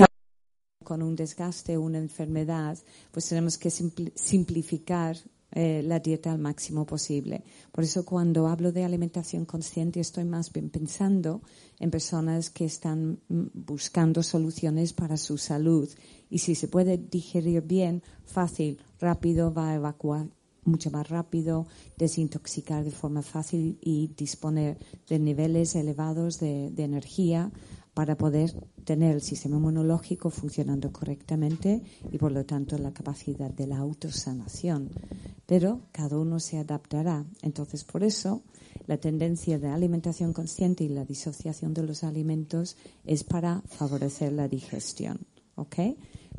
con un desgaste, una enfermedad, pues tenemos que simplificar eh, la dieta al máximo posible. Por eso cuando hablo de alimentación consciente estoy más bien pensando en personas que están mm, buscando soluciones para su salud. Y si se puede digerir bien, fácil, rápido, va a evacuar mucho más rápido, desintoxicar de forma fácil y disponer de niveles elevados de energía para poder tener el sistema inmunológico funcionando correctamente y por lo tanto la capacidad de la autosanación. Pero cada uno se adaptará. Entonces, por eso, la tendencia de alimentación consciente y la disociación de los alimentos es para favorecer la digestión. ¿Ok?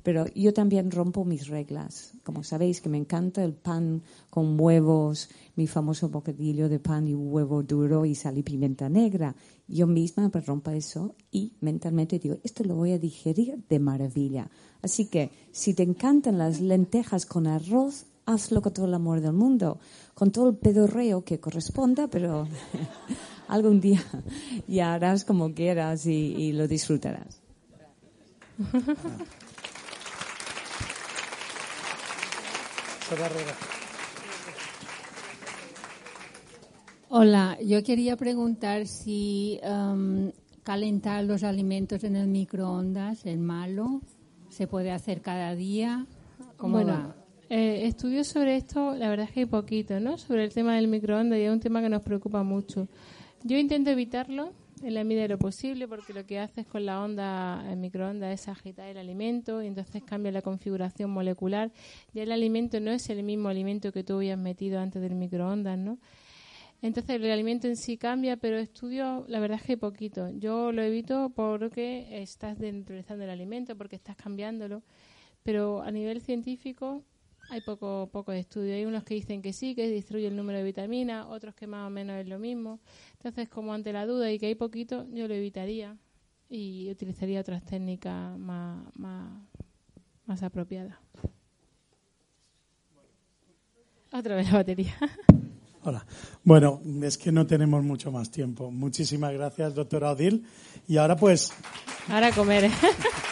Pero yo también rompo mis reglas. Como sabéis que me encanta el pan con huevos, mi famoso bocadillo de pan y huevo duro y sal y pimienta negra. Yo misma me rompo eso y mentalmente digo, esto lo voy a digerir de maravilla. Así que si te encantan las lentejas con arroz, hazlo con todo el amor del mundo, con todo el pedorreo que corresponda, pero algún día ya harás como quieras y, y lo disfrutarás. Hola, yo quería preguntar si um, calentar los alimentos en el microondas es malo, se puede hacer cada día. ¿Cómo bueno, eh, estudios sobre esto, la verdad es que hay poquito, ¿no? Sobre el tema del microondas y es un tema que nos preocupa mucho. Yo intento evitarlo en la medida de lo posible porque lo que haces con la onda en microondas es agitar el alimento y entonces cambia la configuración molecular. Ya el alimento no es el mismo alimento que tú habías metido antes del microondas, ¿no? Entonces el alimento en sí cambia, pero estudio, la verdad es que poquito. Yo lo evito porque estás neutralizando el alimento, porque estás cambiándolo, pero a nivel científico hay poco, poco estudio. Hay unos que dicen que sí, que destruye el número de vitaminas, otros que más o menos es lo mismo. Entonces, como ante la duda y que hay poquito, yo lo evitaría y utilizaría otras técnicas más, más, más apropiadas. Otra vez la batería. Hola. Bueno, es que no tenemos mucho más tiempo. Muchísimas gracias, doctora Odil. Y ahora pues... Ahora comer. ¿eh?